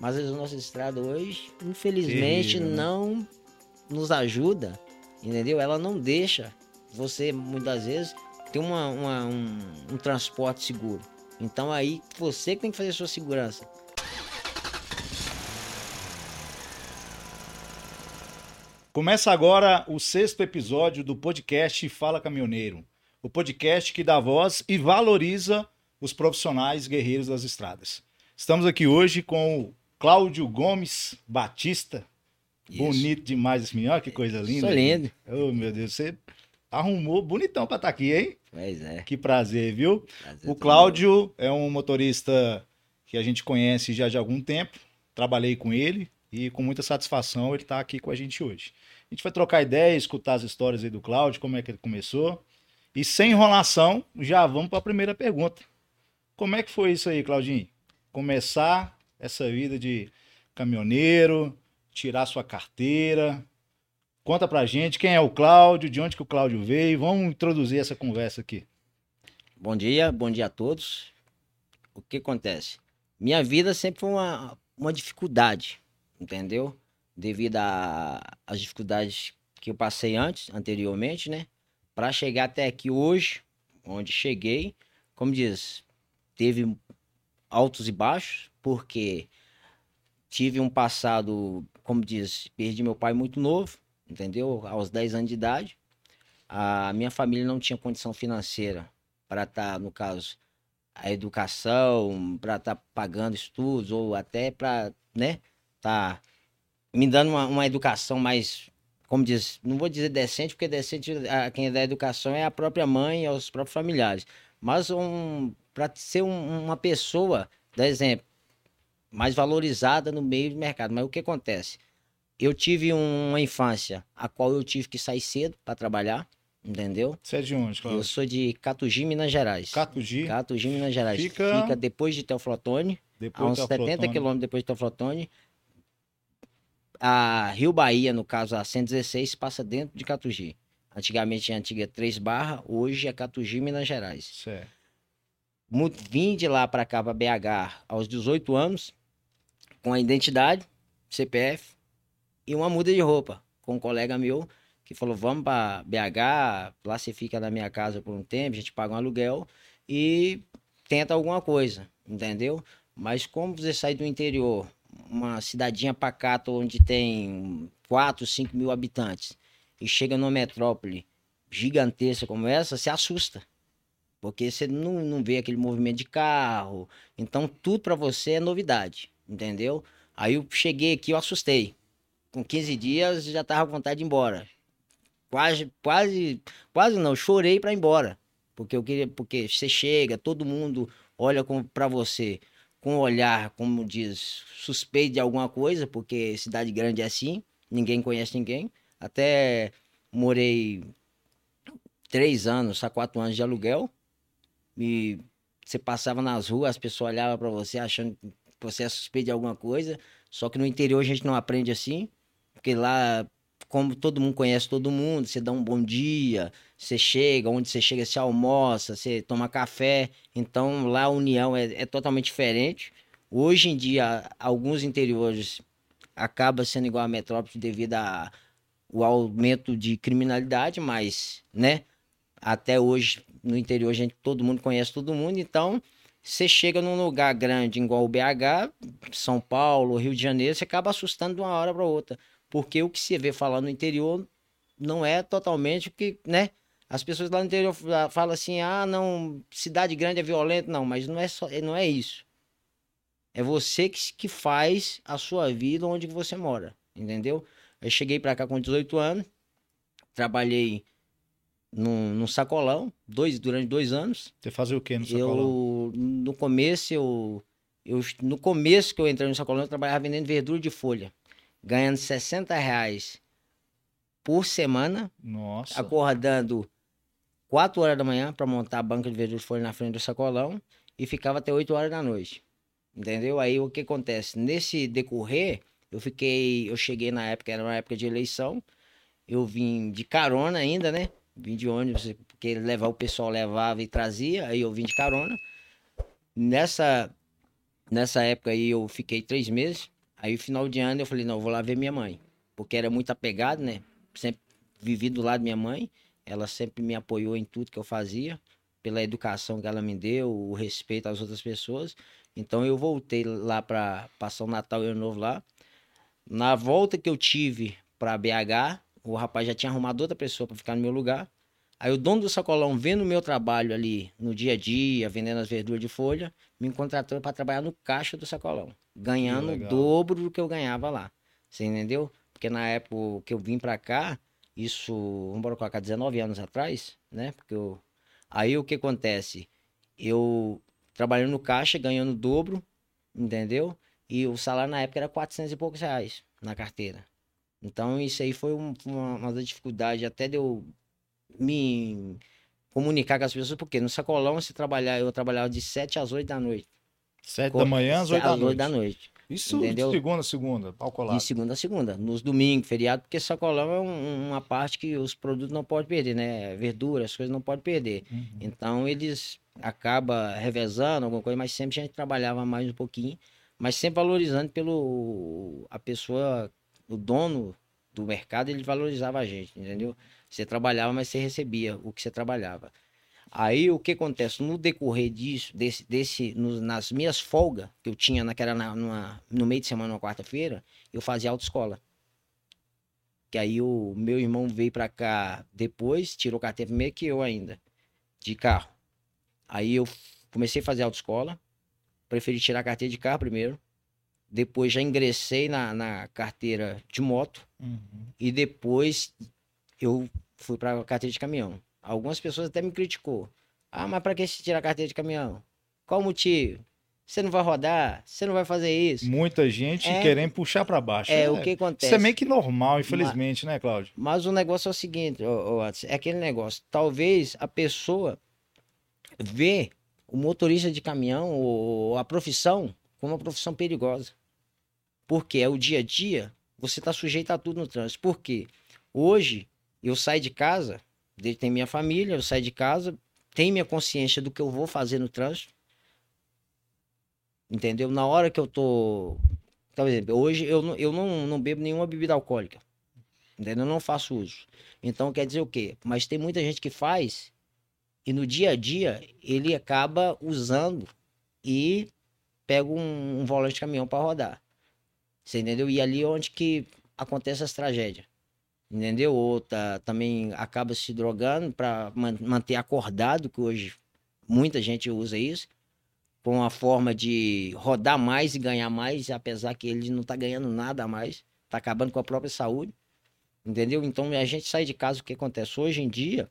Mas as nossas estradas hoje, infelizmente, Terrível, né? não nos ajuda, entendeu? Ela não deixa você, muitas vezes, ter uma, uma- um, um transporte seguro. Então aí você que tem que fazer a sua segurança. Começa agora o sexto episódio do podcast Fala Caminhoneiro. O podcast que dá voz e valoriza os profissionais guerreiros das estradas. Estamos aqui hoje com Cláudio Gomes Batista. Isso. Bonito demais esse menino, olha que coisa linda. Sou lindo. Oh, meu Deus, você arrumou bonitão pra estar aqui, hein? Pois é. Que prazer, viu? prazer O Cláudio é um motorista que a gente conhece já de algum tempo. Trabalhei com ele e com muita satisfação ele está aqui com a gente hoje. A gente vai trocar ideia, escutar as histórias aí do Cláudio, como é que ele começou. E sem enrolação, já vamos para a primeira pergunta. Como é que foi isso aí, Claudinho? Começar essa vida de caminhoneiro, tirar sua carteira. Conta pra gente quem é o Cláudio, de onde que o Cláudio veio. Vamos introduzir essa conversa aqui. Bom dia, bom dia a todos. O que acontece? Minha vida sempre foi uma, uma dificuldade, entendeu? Devido às dificuldades que eu passei antes, anteriormente, né? Para chegar até aqui hoje, onde cheguei, como diz, teve altos e baixos, porque tive um passado, como diz, perdi meu pai muito novo, entendeu? Aos 10 anos de idade. A minha família não tinha condição financeira para estar, no caso, a educação, para estar pagando estudos ou até para, né, tá me dando uma, uma educação mais, como diz, não vou dizer decente, porque decente, a, quem dá educação é a própria mãe e os próprios familiares, mas um, para ser um- uma pessoa, dá exemplo, mais valorizada no meio do mercado. Mas o que acontece? Eu tive uma infância a qual eu tive que sair cedo para trabalhar, entendeu? Você é de onde, Eu Cláudio? sou de Catugi, Minas Gerais. Catugi, Catugi, Minas Gerais. Fica- Fica, depois de Teoflotone, a depois uns da 70 Flotone. quilômetros depois de Teoflotone. A Rio Bahia, no caso, a 116, passa dentro de Catugi. Antigamente a antiga 3 barra, hoje é Catugi, Minas Gerais. Certo. Vim de lá para cá, para BH, aos 18 anos, com a identidade, CPF e uma muda de roupa, com um colega meu que falou: vamos para BH, lá você fica na minha casa por um tempo, a gente paga um aluguel e tenta alguma coisa, entendeu? Mas como você sai do interior, uma cidadinha pacata onde tem 4, 5 mil habitantes, e chega numa metrópole gigantesca como essa, se assusta. Porque você não, não vê aquele movimento de carro. Então, tudo pra você é novidade, entendeu? Aí eu cheguei aqui, eu assustei. Com 15 dias, já tava com vontade de ir embora. Quase, quase, quase não, chorei pra ir embora. Porque eu queria, porque você chega, todo mundo olha pra você com um olhar, como diz, suspeito de alguma coisa, porque cidade grande é assim, ninguém conhece ninguém. Até morei três anos, a quatro anos de aluguel. E você passava nas ruas, as pessoas olhavam pra você achando você é suspeito de alguma coisa. Só que no interior a gente não aprende assim, porque lá, como todo mundo conhece todo mundo, você dá um bom dia, você chega, onde você chega, você almoça, você toma café. Então lá a união é, é totalmente diferente. Hoje em dia, alguns interiores acaba sendo igual a metrópole devido a o aumento de criminalidade, mas, né? Até hoje no interior gente todo mundo conhece todo mundo, então você chega num lugar grande igual o BH, São Paulo, Rio de Janeiro, você acaba assustando de uma hora para outra, porque o que você vê falar no interior não é totalmente o que, né? As pessoas lá no interior fa- falam assim: "Ah, não, cidade grande é violento", não, mas não é só, não é isso. É você que, que faz a sua vida onde você mora, entendeu? Eu cheguei pra cá com 18 anos, trabalhei num, num sacolão dois, durante dois anos. Você fazia o quê no sacolão? Eu, no começo, eu, eu, no começo que eu entrei no sacolão, eu trabalhava vendendo verdura de folha, ganhando 60 reais por semana, Nossa. acordando 4 horas da manhã para montar a banca de verdura de folha na frente do sacolão e ficava até 8 horas da noite. Entendeu? Aí o que acontece? Nesse decorrer, eu fiquei, eu cheguei na época, era uma época de eleição, eu vim de carona ainda, né? Vim de ônibus, porque levar o pessoal levava e trazia, aí eu vim de carona. Nessa Nessa época aí eu fiquei três meses. Aí, final de ano, eu falei, não, eu vou lá ver minha mãe. Porque era muito apegado, né? Sempre vivi do lado da minha mãe. Ela sempre me apoiou em tudo que eu fazia. Pela educação que ela me deu, o respeito às outras pessoas. Então, eu voltei lá para passar o Natal e o Ano Novo lá. Na volta que eu tive para BH, o rapaz já tinha arrumado outra pessoa para ficar no meu lugar. Aí o dono do sacolão, vendo o meu trabalho ali no dia a dia, vendendo as verduras de folha, me contratou para trabalhar no caixa do sacolão, ganhando o dobro do que eu ganhava lá. Você entendeu? Porque na época que eu vim para cá, isso, vamos colocar 19 anos atrás, né? Porque eu... aí o que acontece? Eu trabalhando no caixa, ganhando o dobro, entendeu? E o salário na época era 400 e poucos reais na carteira. Então isso aí foi um, uma, uma dificuldade até de eu me comunicar com as pessoas, porque no sacolão você trabalhar, eu trabalhava de 7 às 8 da noite. 7 da manhã às 8 da noite. da noite. Isso entendeu? de segunda a segunda, calculado. De segunda a segunda, nos domingos, feriado, porque sacolão é um, uma parte que os produtos não podem perder, né? Verduras, as coisas não podem perder. Uhum. Então eles acabam revezando alguma coisa, mas sempre a gente trabalhava mais um pouquinho, mas sempre valorizando pelo a pessoa, o dono do mercado, ele valorizava a gente, entendeu? Você trabalhava, mas você recebia o que você trabalhava. Aí o que acontece? No decorrer disso, desse, desse, no, nas minhas folgas que eu tinha naquela, na, numa, no meio de semana, na quarta-feira, eu fazia autoescola. Que aí o meu irmão veio para cá depois, tirou carteira primeiro que eu ainda, de carro. Aí eu comecei a fazer autoescola, preferi tirar a carteira de carro primeiro. Depois já ingressei na, na carteira de moto. Uhum. E depois eu fui para carteira de caminhão. Algumas pessoas até me criticou. Ah, mas para que você tirar a carteira de caminhão? Qual o motivo? Você não vai rodar? Você não vai fazer isso? Muita gente é, querendo puxar para baixo. É, é, o que acontece. Isso é meio que normal, infelizmente, mas, né, Cláudio? Mas o negócio é o seguinte, ô, ô, é aquele negócio. Talvez a pessoa vê o motorista de caminhão ou a profissão como uma profissão perigosa. Porque é o dia a dia, você está sujeito a tudo no trânsito. Por quê? Hoje, eu saio de casa, tem minha família, eu saio de casa, tenho minha consciência do que eu vou fazer no trânsito. Entendeu? Na hora que eu tô. Por exemplo, hoje eu, não, eu não, não bebo nenhuma bebida alcoólica. Entendeu? Eu não faço uso. Então quer dizer o quê? Mas tem muita gente que faz e no dia a dia ele acaba usando e pega um, um volante de caminhão para rodar. Você entendeu? E ali é onde que acontece as tragédias entendeu? Ou tá, também acaba se drogando para man manter acordado, que hoje muita gente usa isso, com uma forma de rodar mais e ganhar mais, apesar que ele não está ganhando nada a mais, está acabando com a própria saúde, entendeu? Então a gente sai de casa, o que acontece? Hoje em dia,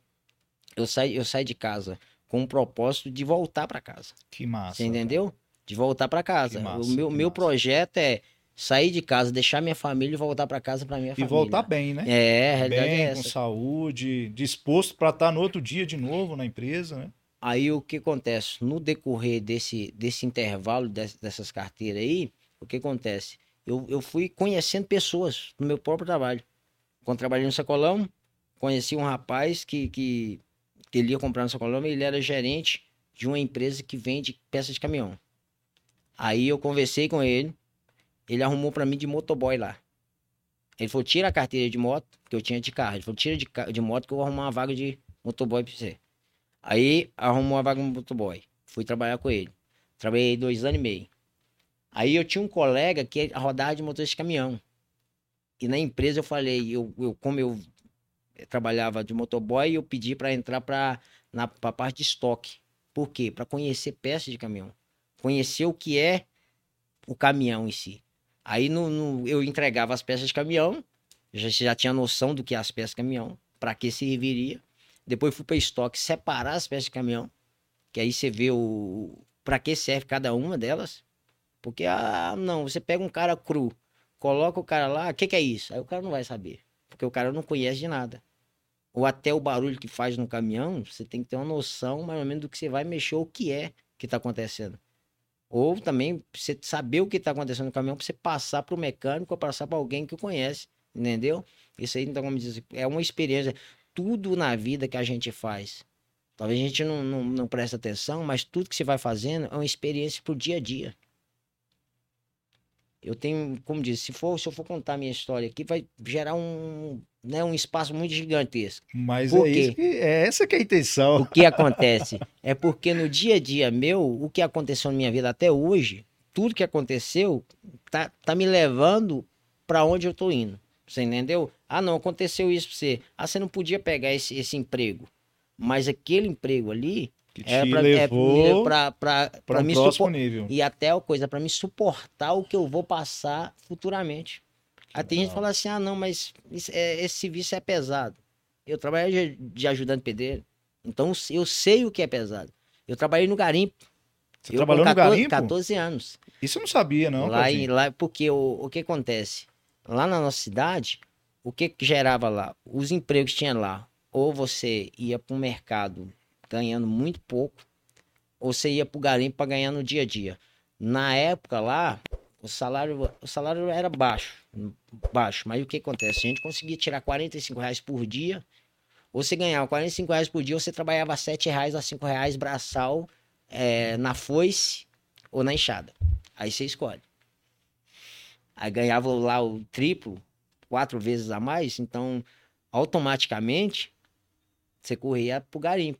eu saio, eu saio de casa com o propósito de voltar para casa. Que massa. Você entendeu? De voltar para casa. Massa, o meu, meu projeto é sair de casa, deixar minha família e voltar para casa para minha e família. E voltar bem, né? É, a realidade bem, é essa. com saúde, disposto para estar tá no outro dia de novo na empresa, né? Aí o que acontece? No decorrer desse, desse intervalo dessas carteiras aí, o que acontece? Eu, eu fui conhecendo pessoas no meu próprio trabalho. Quando trabalhei no Sacolão, conheci um rapaz que, que, que ele ia comprar no Sacolão e ele era gerente de uma empresa que vende peças de caminhão. Aí eu conversei com ele, ele arrumou para mim de motoboy lá. Ele falou, tira a carteira de moto, que eu tinha de carro. Ele falou, tira de, de moto que eu vou arrumar uma vaga de motoboy pra você. Aí arrumou uma vaga de motoboy. Fui trabalhar com ele. Trabalhei dois anos e meio. Aí eu tinha um colega que rodava de motorista de caminhão. E na empresa eu falei, eu, eu como eu trabalhava de motoboy, eu pedi para entrar para na pra parte de estoque. Por quê? Para conhecer peças de caminhão. Conhecer o que é o caminhão em si. Aí no, no, eu entregava as peças de caminhão, já, já tinha noção do que é as peças de caminhão, para que serviria. Depois fui para estoque separar as peças de caminhão, que aí você vê o para que serve cada uma delas. Porque ah, não, você pega um cara cru, coloca o cara lá, o que, que é isso? Aí o cara não vai saber, porque o cara não conhece de nada. Ou até o barulho que faz no caminhão, você tem que ter uma noção mais ou menos do que você vai mexer, o que é que está acontecendo. Ou também você saber o que está acontecendo no caminhão para você passar para o mecânico ou passar para alguém que conhece, entendeu? Isso aí, então, como diz, é uma experiência. Tudo na vida que a gente faz. Talvez a gente não, não, não preste atenção, mas tudo que você vai fazendo é uma experiência pro dia a dia. Eu tenho, como disse, se, for, se eu for contar minha história aqui, vai gerar um, né, um espaço muito gigantesco. Mas Por é, quê? isso que, é essa que é a intenção. O que acontece? é porque no dia a dia meu, o que aconteceu na minha vida até hoje, tudo que aconteceu tá, tá me levando para onde eu tô indo. Você entendeu? Ah, não, aconteceu isso pra você. Ah, você não podia pegar esse, esse emprego. Mas aquele emprego ali Que te era pra, levou é, pra, pra, para pra um me próximo supor- nível. E até a coisa, para me suportar o que eu vou passar futuramente. Aí tem gente que fala assim: ah, não, mas isso é- esse serviço é pesado. Eu trabalhei de, de ajudante pedreiro, então eu sei o que é pesado. Eu trabalhei no garimpo. Você eu, trabalhou com no 14, garimpo? 14 anos. Isso eu não sabia, não. lá, em, lá Porque o, o que acontece? Lá na nossa cidade, o que, que gerava lá? Os empregos que tinha lá. Ou você ia para o mercado ganhando muito pouco, ou você ia para o garimpo para ganhar no dia a dia. Na época lá, o salário, o salário era baixo, baixo. Mas o que acontece? A gente conseguia tirar 45 reais por dia, ou você ganhava 45 reais por dia, ou você trabalhava 7 reais a 5 reais braçal eh, na foice ou na enxada. Aí você escolhe. Aí ganhava lá o triplo, quatro vezes a mais, então automaticamente você corria pro garimpo.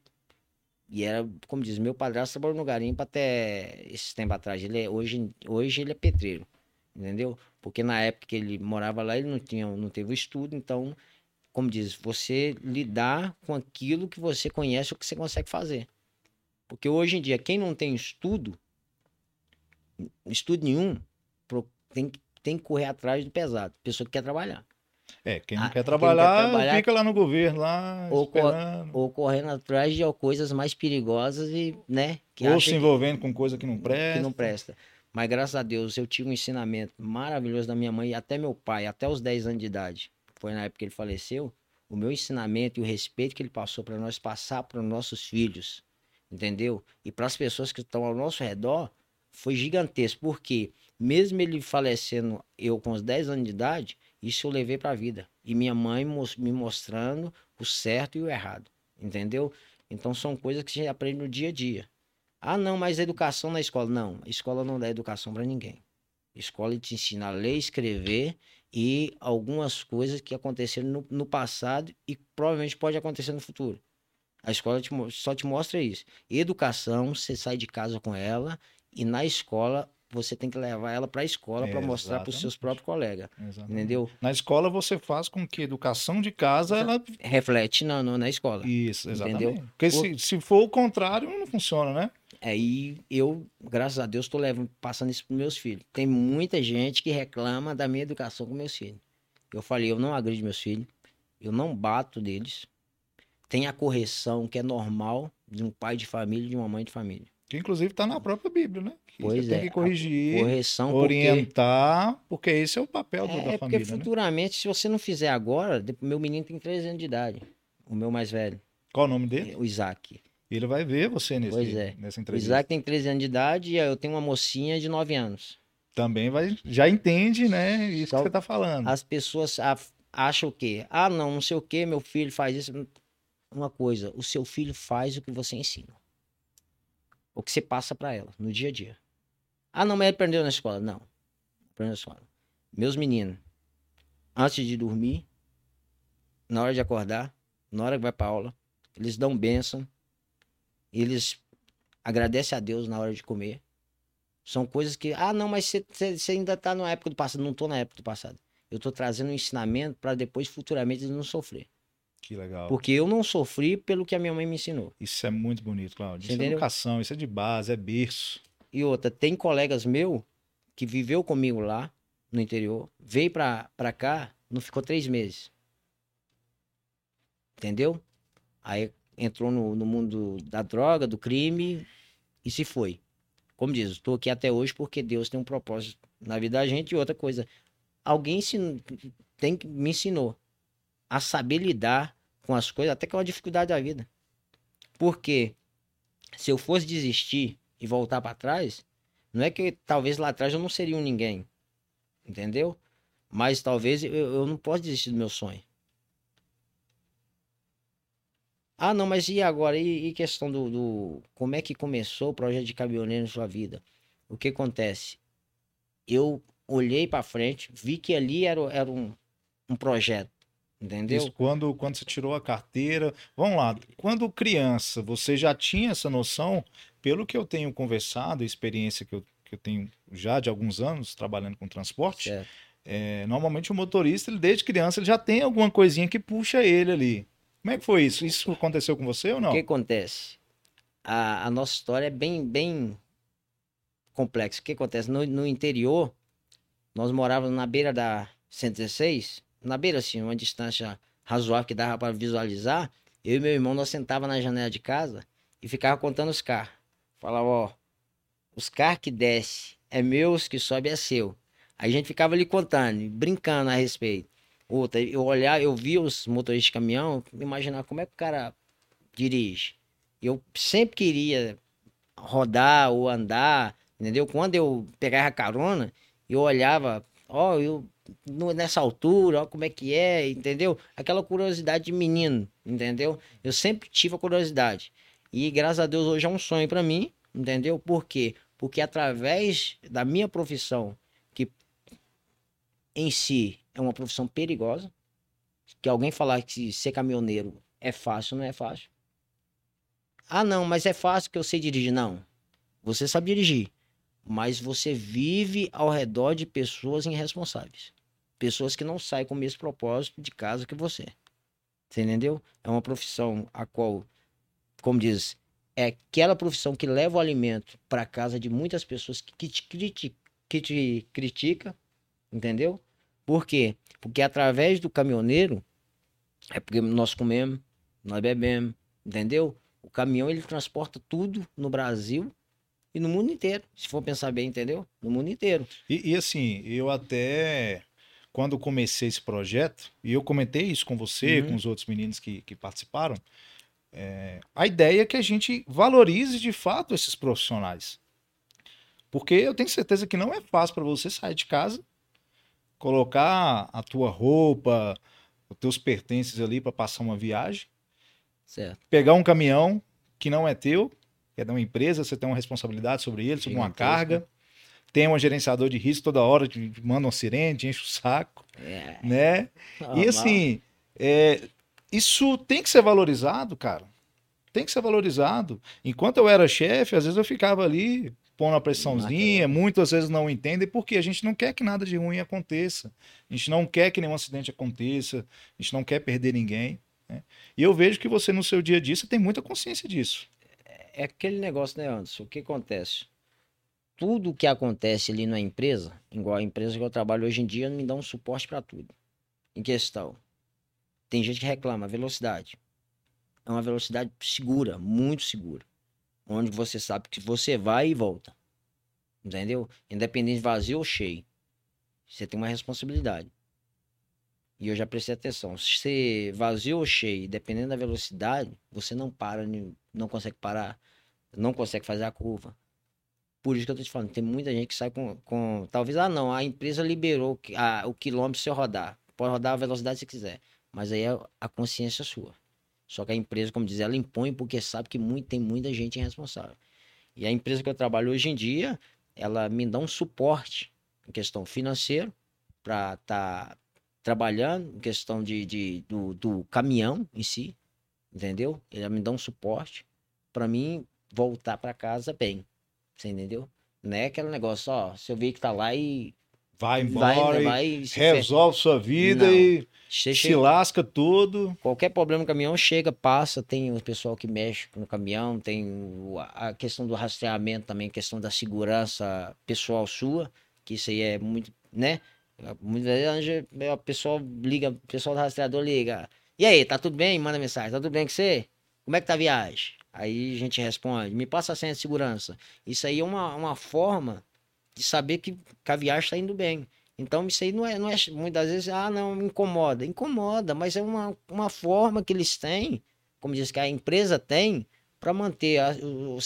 E era, como diz, meu padrasto trabalhou no garimpo até esse tempo atrás. Ele é, hoje, hoje ele é pedreiro, entendeu? Porque na época que ele morava lá, ele não, tinha, não teve o estudo, então, como diz, você lidar com aquilo que você conhece, o que você consegue fazer. Porque hoje em dia, quem não tem estudo, estudo nenhum, tem, tem que correr atrás do pesado. Pessoa que quer trabalhar. É, quem não Ah, quer quem não quer trabalhar, trabalhar- fica lá no governo, lá, Ou esperando. Ou correndo atrás de coisas mais perigosas e, né? Que Ou se que- envolvendo com coisa que não presta. que não presta. Mas graças a Deus eu tive um ensinamento maravilhoso da minha mãe e até meu pai, até os 10 anos de idade. Foi na época que ele faleceu. O meu ensinamento e o respeito que ele passou para nós passar para os nossos filhos, entendeu? E para as pessoas que estão ao nosso redor, foi gigantesco. Porque mesmo ele falecendo, eu com os 10 anos de idade, isso eu levei para a vida. E minha mãe me mostrando o certo e o errado, entendeu? Então são coisas que a gente aprende no dia a dia. Ah, não, mas educação na escola. Não, a escola não dá educação para ninguém. A escola te ensina a ler, escrever e algumas coisas que aconteceram no, no passado e provavelmente pode acontecer no futuro. A escola te só te mostra isso. Educação, você sai de casa com ela e na escola você tem que levar ela para a escola para mostrar para os seus próprios colegas. Exatamente. Entendeu? Na escola você faz com que a educação de casa ela Reflete na, na escola. isso, exatamente. Entendeu? Porque se, se for o contrário, não funciona, né? Aí eu, graças a Deus, estou passando isso para meus filhos. Tem muita gente que reclama da minha educação com meus filhos. Eu falei, eu não agrido meus filhos, eu não bato deles. Tem a correção que é normal de um pai de família e de uma mãe de família. Que inclusive está na própria Bíblia, né? Que Pois você tem é, que corrigir, Correção porque orientar, porque esse é o papel do- é, da porque família, né? futuramente, se você não fizer agora, meu menino tem 13 anos de idade, o meu mais velho, Qual o nome dele? o Isaac. Ele vai ver você nesse, Pois é. nessa O entrevista. Isaac tem 13 anos de idade e eu tenho uma mocinha de 9 anos. Também vai, já entende, né? Isso Só- que você está falando. As pessoas acham o quê? Ah, não, não sei o quê, meu filho faz isso. Uma coisa, o seu filho faz o que você ensina. O que você passa pra ela no dia a dia. Ah, não, mas ele aprendeu na escola. Não. Aprendeu na escola. Meus meninos, antes de dormir, na hora de acordar, na hora que vai pra aula, eles dão bênção, eles agradecem a Deus na hora de comer. São coisas que, ah, não, mas você ainda tá na época do passado. Não tô na época do passado. Eu tô trazendo um ensinamento para depois, futuramente, eles não sofrer. Que legal. Porque eu não sofri pelo que a minha mãe me ensinou. Isso é muito bonito, Claudio. Isso é educação, isso é de base, é berço. E outra, tem colegas meu que viveu comigo lá no interior, veio pra, pra cá, não ficou três meses. Entendeu? Aí entrou no, no mundo da droga, do crime e se foi. Como diz, estou aqui até hoje porque Deus tem um propósito na vida da gente e outra coisa. Alguém ensin- tem, me ensinou a saber lidar com as coisas, até com a dificuldade da vida. Porque se eu fosse desistir e voltar para trás, não é que talvez lá atrás eu não seria um ninguém, entendeu? Mas talvez eu, eu não posso desistir do meu sonho. Ah, não, mas e agora? E, e questão do, do- Como é que começou o projeto de caminhoneiro na sua vida? O que acontece? Eu olhei para frente, vi que ali era, era um, um projeto. Entendeu? Isso quando, quando você tirou a carteira. Vamos lá, quando criança, você já tinha essa noção? Pelo que eu tenho conversado, a experiência que eu, que eu tenho já de alguns anos trabalhando com transporte, é, normalmente o motorista, ele, desde criança, ele já tem alguma coisinha que puxa ele ali. Como é que foi isso? Isso aconteceu com você ou não? O que acontece? A, a nossa história é bem, bem complexa. O que acontece? No, no interior, nós morávamos na beira da 116, na beira, assim, uma distância razoável que dava para visualizar. Eu e meu irmão, nós sentava na janela de casa e ficava contando os carros. Falava, ó, os carros que desce é meus, que sobe é seu. Aí a gente ficava ali contando, brincando a respeito. Outra, eu olhar, eu via os motoristas de caminhão, imaginar como é que o cara dirige. Eu sempre queria rodar ou andar, entendeu? Quando eu pegava carona, eu olhava, ó, eu nessa altura, ó, como é que é, entendeu? Aquela curiosidade de menino, entendeu? Eu sempre tive a curiosidade. E graças a Deus hoje é um sonho para mim, entendeu? Por quê? Porque através da minha profissão, que em si é uma profissão perigosa, que alguém falar que ser caminhoneiro é fácil, não é fácil. Ah, não, mas é fácil que eu sei dirigir. Não. Você sabe dirigir mas você vive ao redor de pessoas irresponsáveis. Pessoas que não saem com o mesmo propósito de casa que você. Você entendeu? É uma profissão a qual, como diz, é aquela profissão que leva o alimento para casa de muitas pessoas que te, critica, que te critica, entendeu? Por quê? Porque através do caminhoneiro, é porque nós comemos, nós bebemos, entendeu? O caminhão ele transporta tudo no Brasil e no mundo inteiro, se for pensar bem, entendeu? No mundo inteiro. E, e assim, eu até quando comecei esse projeto, e eu comentei isso com você, uhum. com os outros meninos que, que participaram, é, a ideia é que a gente valorize de fato esses profissionais. Porque eu tenho certeza que não é fácil para você sair de casa, colocar a tua roupa, os teus pertences ali para passar uma viagem, certo. pegar um caminhão que não é teu que é de uma empresa, você tem uma responsabilidade sobre ele, sobre uma carga. Tem um gerenciador de risco toda hora, te manda uma sirene, te enche o saco, é. né? e assim, é, isso tem que ser valorizado, cara. Tem que ser valorizado. Enquanto eu era chefe, às vezes eu ficava ali pondo a pressãozinha, muitas vezes não entendem, porque a gente não quer que nada de ruim aconteça. A gente não quer que nenhum acidente aconteça, a gente não quer perder ninguém. Né? E eu vejo que você, no seu dia a dia, você tem muita consciência disso é aquele negócio, né, Anderson? O que acontece? Tudo que acontece ali na empresa, igual a empresa que eu trabalho hoje em dia, me dá um suporte para tudo. Em questão. Tem gente que reclama, velocidade. É uma velocidade segura, muito segura. Onde você sabe que você vai e volta. Entendeu? Independente de vazio ou cheio. Você tem uma responsabilidade. E eu já prestei atenção. Se vazio ou cheio, dependendo da velocidade, você não para, não consegue parar, não consegue fazer a curva. Por isso que eu tô te falando, tem muita gente que sai com. com talvez, ah, não, a empresa liberou a, o quilômetro se eu rodar. Pode rodar a velocidade se quiser. Mas aí é a consciência sua. Só que a empresa, como diz, ela impõe porque sabe que muito, tem muita gente irresponsável. E a empresa que eu trabalho hoje em dia, ela me dá um suporte em questão financeiro para estar tá trabalhando em questão de, de do, do, caminhão em si, entendeu? Ele me dá um suporte para mim voltar para casa bem, você entendeu? Não é aquele negócio, ó, seu veículo tá lá e vai embora, vai, vai, resolve sua vida Não. e se chega, lasca tudo. Qualquer problema no caminhão chega, passa, tem o pessoal que mexe no caminhão, tem a questão do rastreamento também, questão da segurança pessoal sua, que isso aí é muito, né? Muitas vezes o pessoal liga, o pessoal do rastreador liga. E aí, tá tudo bem? Manda mensagem. Tá tudo bem com você? Como é que tá a viagem? Aí a gente responde, me passa a senha de segurança. Isso aí é uma, uma forma de saber que, a viagem está indo bem. Então, isso aí não é, não é muitas vezes, ah, não, me incomoda. Incomoda, mas é uma, uma forma que eles têm, como diz que a empresa tem, para manter a, o, o,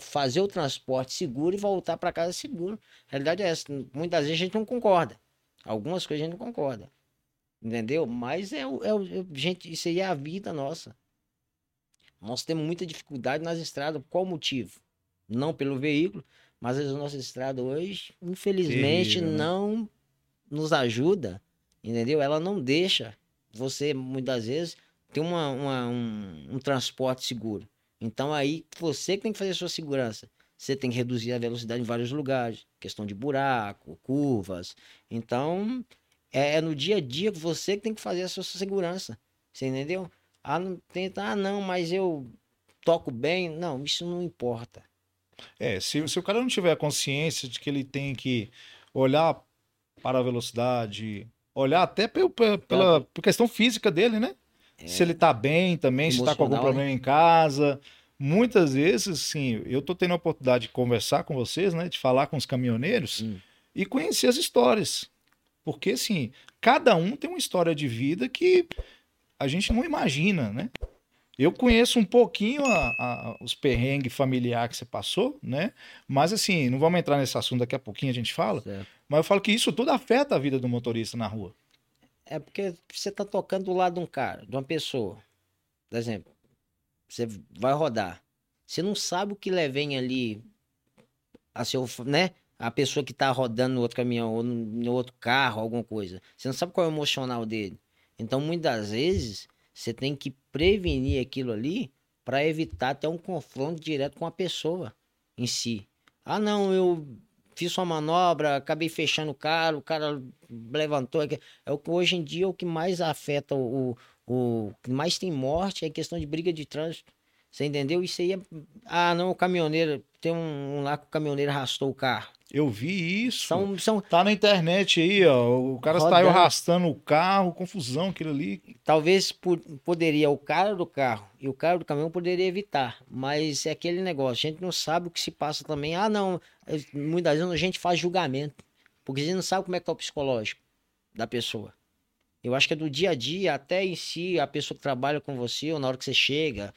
fazer o transporte seguro e voltar para casa seguro. A realidade é essa. Muitas vezes a gente não concorda. Algumas coisas a gente não concorda. Entendeu? Mas é, é, é gente, isso aí é a vida nossa. Nós temos muita dificuldade nas estradas. Qual o motivo? Não pelo veículo, Mas a nossa estrada hoje, infelizmente, Terrível, né? não nos ajuda, entendeu? Ela não deixa você, muitas vezes, ter uma, uma- um, um transporte seguro. Então aí, você que tem que fazer a sua segurança. Você tem que reduzir a velocidade em vários lugares. Questão de buraco, curvas. Então, é, é no dia a dia que você que tem que fazer a sua segurança. Você entendeu? Ah, não, tenta, ah, não, mas eu toco bem. Não, isso não importa. É, se, se o cara não tiver a consciência de que ele tem que olhar para a velocidade, olhar até pelo, pe- pela, por questão física dele, né? Se ele tá bem também, se tá com algum É. Né? problema em casa. Muitas vezes, sim, eu tô tendo a oportunidade de conversar com vocês, né? De falar com os caminhoneiros Hum. e conhecer as histórias. Porque, assim, cada um tem uma história de vida que a gente não imagina, né? Eu conheço um pouquinho a- a- os perrengues familiares que você passou, né? Mas, assim, não vamos entrar nesse assunto daqui a pouquinho, a gente fala. Certo. Mas eu falo que isso tudo afeta a vida do motorista na rua. É porque você tá tocando do lado de um cara, de uma pessoa. Por exemplo, você vai rodar. Você não sabe o que levem ali a seu, né? A pessoa que tá rodando no outro caminhão ou no, no outro carro, alguma coisa. Você não sabe qual é o emocional dele. Então, muitas vezes, você tem que prevenir aquilo ali para evitar até um confronto direto com a pessoa em si. Ah, não, eu fiz uma manobra, acabei fechando o cara, o cara levantou. É o que hoje em dia é o que mais afeta o, o, o que mais tem morte é a questão de briga de trânsito. Você entendeu? Isso aí é. Ah, não, o caminhoneiro. Tem um, um lá que o caminhoneiro arrastou o carro. Eu vi isso. São, são Tá na internet aí, ó. O cara saiu Rodando. arrastando o carro, confusão, aquilo ali. talvez po- poderia o cara do carro e o cara do caminhão poderia evitar, mas é aquele negócio, a gente não sabe o que se passa também. Ah, não, muitas vezes a gente faz julgamento, porque a gente não sabe como é que tá o psicológico da pessoa. Eu acho que é do dia a dia, até em si, a pessoa que trabalha com você, ou na hora que você chega,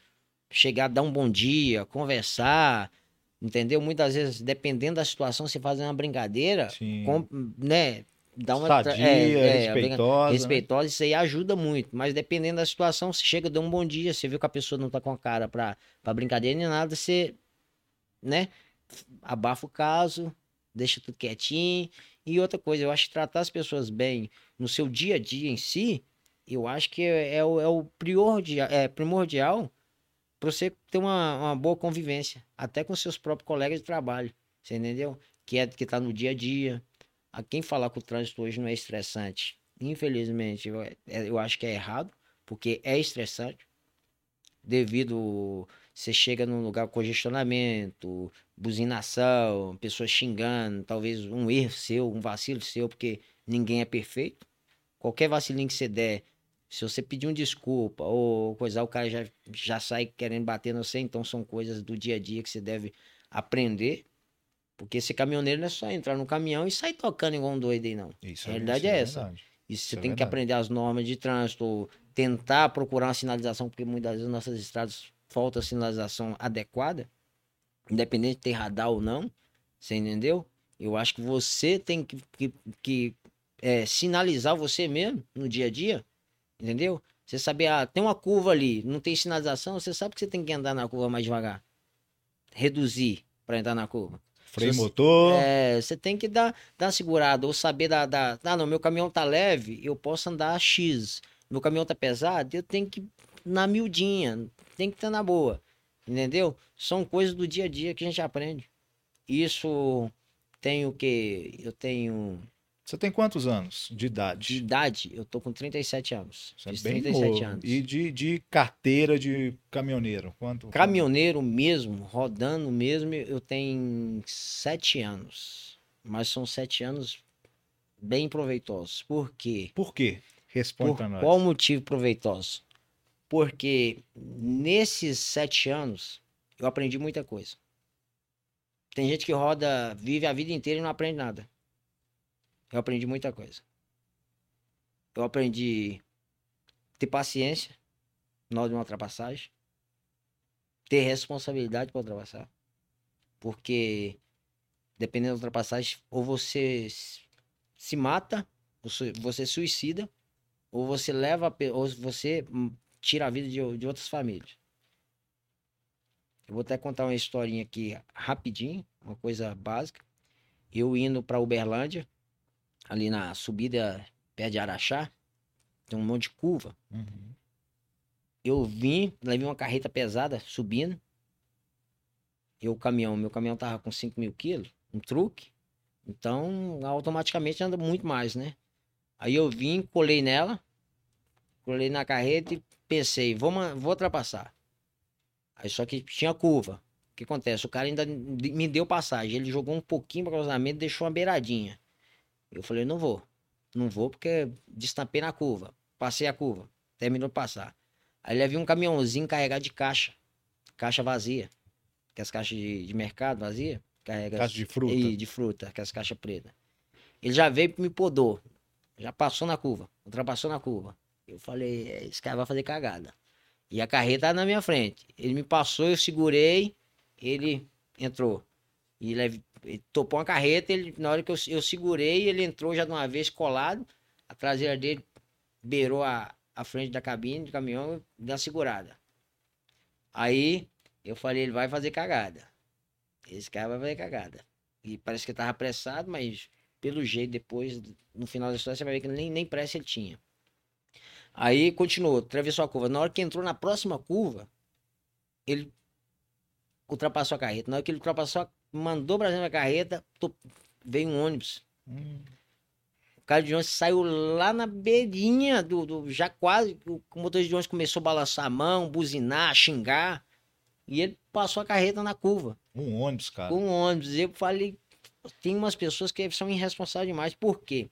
chegar, dar um bom dia, conversar, entendeu? Muitas vezes, dependendo da situação, você faz uma brincadeira, com, né? Dá uma Sadia, é, é, respeitosa. né? respeitosa, isso aí ajuda muito. Mas dependendo da situação, você chega, dá um bom dia, você viu que a pessoa não tá com a cara pra, pra brincadeira nem nada, você, né, abafa o caso, deixa tudo quietinho. E outra coisa, eu acho que tratar as pessoas bem no seu dia a dia em si, eu acho que é, é o, é o primordial, é primordial para você ter uma, uma boa convivência, até com seus próprios colegas de trabalho, você entendeu? Que é que tá no dia a dia. A quem falar que o trânsito hoje não é estressante, infelizmente, eu, é- eu acho que é errado, porque é estressante, devido você chega num lugar com congestionamento, buzinação, pessoas xingando, talvez um erro seu, um vacilo seu, porque ninguém é perfeito. Qualquer vacilinho que você der, se você pedir um desculpa ou coisa, o cara já, já sai querendo bater no você, então são coisas do dia a dia que você deve aprender. Porque ser caminhoneiro não é só entrar no caminhão e sair tocando igual um doido aí, não. Isso A realidade isso é essa. verdade. Isso você Isso é tem que verdade. aprender as normas de trânsito, tentar procurar uma sinalização, porque muitas vezes nossas estradas falta sinalização adequada, independente de ter radar ou não, você entendeu? Eu acho que você tem que, que, que, é, sinalizar você mesmo no dia a dia, entendeu? Você saber, ah, tem uma curva ali, não tem sinalização, você sabe que você tem que andar na curva mais devagar. Reduzir para entrar na curva. Freio você- motor. É, você tem que dar, dar segurada, ou saber da, da. Ah, não, meu caminhão tá leve, eu posso andar X. Meu caminhão tá pesado, eu tenho que na miudinha, tem que estar na boa. Entendeu? São coisas do dia a dia que a gente aprende. Isso tem o quê? Eu tenho. Você tem quantos anos de De idade? idade, eu tô com 37 anos. Você é Fiz bem 37 novo. anos. E de, de carteira de caminhoneiro? Quanto? Caminhoneiro mesmo, rodando mesmo, eu tenho sete anos. Mas são sete anos bem proveitosos. Por quê? Por quê? Responde Por nós. qual motivo proveitoso? Porque nesses sete anos eu aprendi muita coisa. Tem gente que roda, vive a vida inteira e não aprende nada. Eu aprendi muita coisa. Eu aprendi ter paciência na hora de uma ultrapassagem, ter responsabilidade para ultrapassar. Porque dependendo da ultrapassagem, ou você se mata, você, suicida, ou você leva, ou você tira a vida de, de outras famílias. Eu vou até contar uma historinha aqui rapidinho, uma coisa básica. Eu indo para Uberlândia, ali na subida perto de Araxá, tem um monte de curva. Uhum. Eu vim, levei uma carreta pesada subindo. E o caminhão, meu caminhão tava com 5 mil quilos, um truque. Então, automaticamente anda muito mais, né? Aí eu vim, colei nela, colei na carreta e pensei, vou, vou ultrapassar. Aí só que tinha curva. O que acontece? O cara ainda me deu passagem. Ele jogou um pouquinho para cruzamento e deixou uma beiradinha. Eu falei, não vou. Não vou porque destampei na curva. Passei a curva. Terminou de passar. Aí levei um caminhãozinho carregado de caixa. Caixa vazia. Que as caixas de, de mercado vazia. Carrega Caixa de fruta. e de fruta, aquelas caixas pretas. Ele já veio e me podou. Já passou na curva. Ultrapassou na curva. Eu falei, "É, esse cara vai fazer cagada. E a carreta na minha frente. Ele me passou, eu segurei, ele entrou. E leve, ele topou uma carreta, ele, na hora que eu, eu segurei, ele entrou já de uma vez colado. A traseira dele beirou a, a frente da cabine do caminhão deu uma segurada. Aí eu falei, ele vai fazer cagada. Esse cara vai fazer cagada. E parece que ele tava apressado, mas pelo jeito, depois, no final da história, você vai ver que nem, nem pressa ele tinha. Aí continuou, atravessou a curva. Na hora que entrou na próxima curva, ele ultrapassou a carreta. Na hora que ele ultrapassou, a- mandou pra cima da carreta, to- veio um ônibus. Hum. O cara de ônibus saiu lá na beirinha do. do- já quase. O, o motorista de ônibus começou a balançar a mão, buzinar, xingar. E ele passou a carreta na curva Um ônibus, cara. o ônibus. Eu falei, tem umas pessoas que são irresponsáveis demais. Por quê?